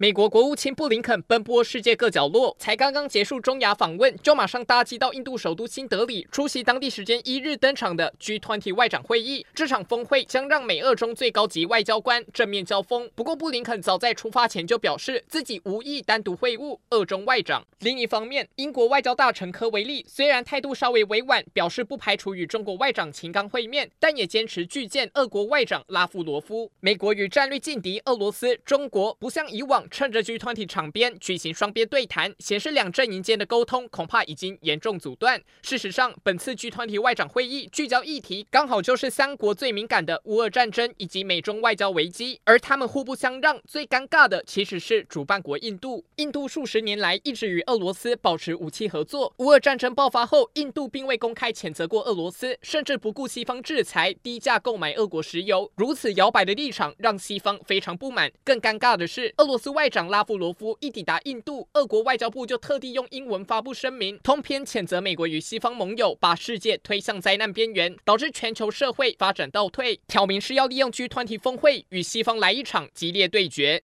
美国国务卿布林肯奔波世界各角落，才刚刚结束中亚访问，就马上搭机到印度首都新德里出席当地时间一日登场的 G20 外长会议。这场峰会将让美俄中最高级外交官正面交锋。不过，布林肯早在出发前就表示自己无意单独会晤俄中外长。另一方面，英国外交大臣科维利虽然态度稍微委婉，表示不排除与中国外长秦刚会面，但也坚持拒见俄国外长拉夫罗夫。美国与战略劲敌俄罗斯、中国不像以往。趁着 G20 场边举行双边对谈，显示两阵营间的沟通恐怕已经严重阻断。事实上，本次 G20 外长会议聚焦议题刚好就是三国最敏感的乌俄战争以及美中外交危机，而他们互不相让。最尴尬的其实是主办国印度。印度数十年来一直与俄罗斯保持武器合作，乌俄战争爆发后，印度并未公开谴责过俄罗斯，甚至不顾西方制裁，低价购买俄国石油。如此摇摆的立场让西方非常不满。更尴尬的是，俄罗斯外长拉。夫罗夫一抵达印度，俄国外交部就特地用英文发布声明，通篇谴责美国与西方盟友把世界推向灾难边缘，导致全球社会发展倒退，挑明是要利用 G20 峰会与西方来一场激烈对决。